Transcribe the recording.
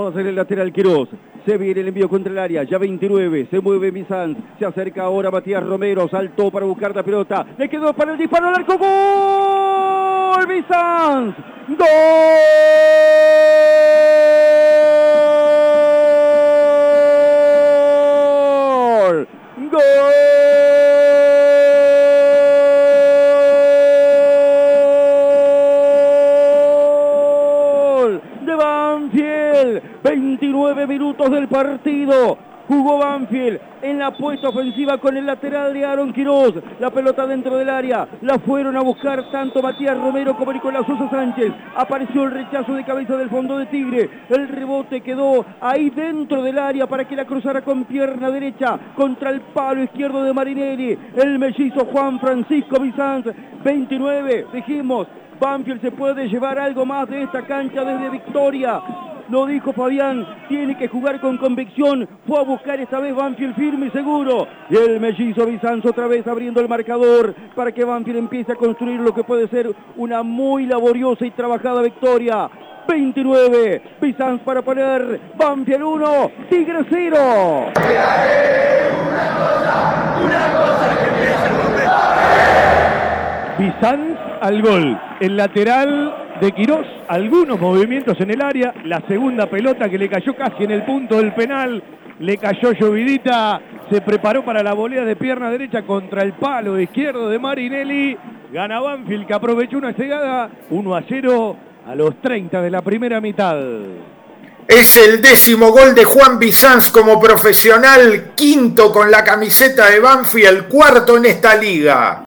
Va a ser el lateral Quiroz. Se viene el envío contra el área. Ya 29. Se mueve Bizanz. Se acerca ahora Matías Romero. Saltó para buscar la pelota. Le quedó para el disparo al arco. ¡Gol! Bizanz. ¡Gol! de Banfield. 29 minutos del partido. Jugó Banfield en la puesta ofensiva con el lateral de Aaron Quiroz. La pelota dentro del área. La fueron a buscar tanto Matías Romero como Nicolás Sosa Sánchez. Apareció el rechazo de cabeza del fondo de Tigre. El rebote quedó ahí dentro del área para que la cruzara con pierna derecha contra el palo izquierdo de Marinelli. El mellizo Juan Francisco Bizanz. 29, dijimos, Banfield se puede llevar algo más de esta cancha desde Victoria. Lo dijo Fabián, tiene que jugar con convicción. Fue a buscar esta vez Banfield firme y seguro. Y el mellizo Bizanz otra vez abriendo el marcador para que Banfield empiece a construir lo que puede ser una muy laboriosa y trabajada victoria. 29, Bizanz para poner Banfield 1, Tigre 0. Una cosa, una cosa que Bizanz al gol. El lateral de Quirós, algunos movimientos en el área, la segunda pelota que le cayó casi en el punto del penal, le cayó llovidita, se preparó para la volea de pierna derecha contra el palo izquierdo de Marinelli, gana Banfield que aprovechó una cegada, 1 a 0 a los 30 de la primera mitad. Es el décimo gol de Juan Bizanz como profesional, quinto con la camiseta de Banfield, cuarto en esta liga.